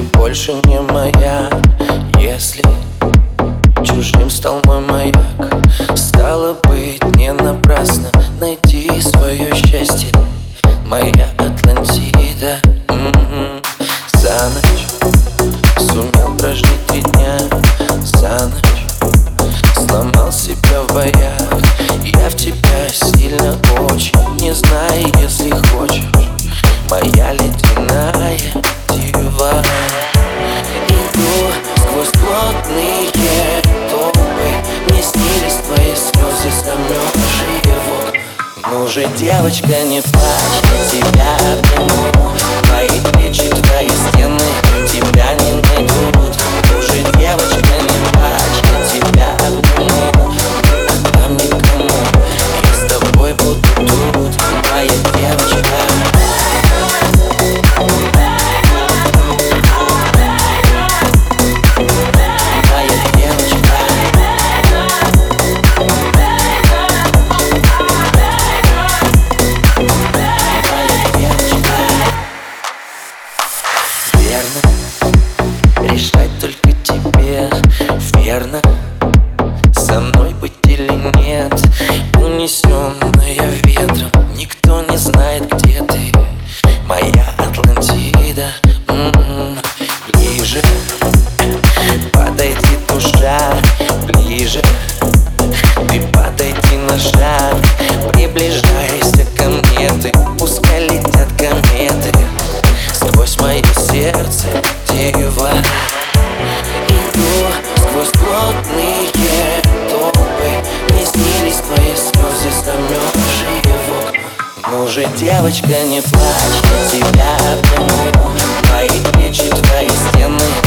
больше не моя. Если чужим стал мой маяк Стало быть не напрасно найти свое счастье. Моя Атлантида м-м-м. За ночь сумел прожить три дня. За ночь сломал себя в боях. Я в тебя сильно очень Не знаю, если хочешь. Моя ледяная в Ну же, девочка, не плачь, тебя верно Со мной быть или нет? Унесенная ветром Никто не знает, где ты. Моя Атлантида М -м -м. Ближе Подойди, душа Ближе Ты подойди на шаг Приближайся ко мне Ты пускай летят кометы. Сквозь мое сердце окна Ну же, девочка, не плачь, тебя обниму. Твои плечи, твои стены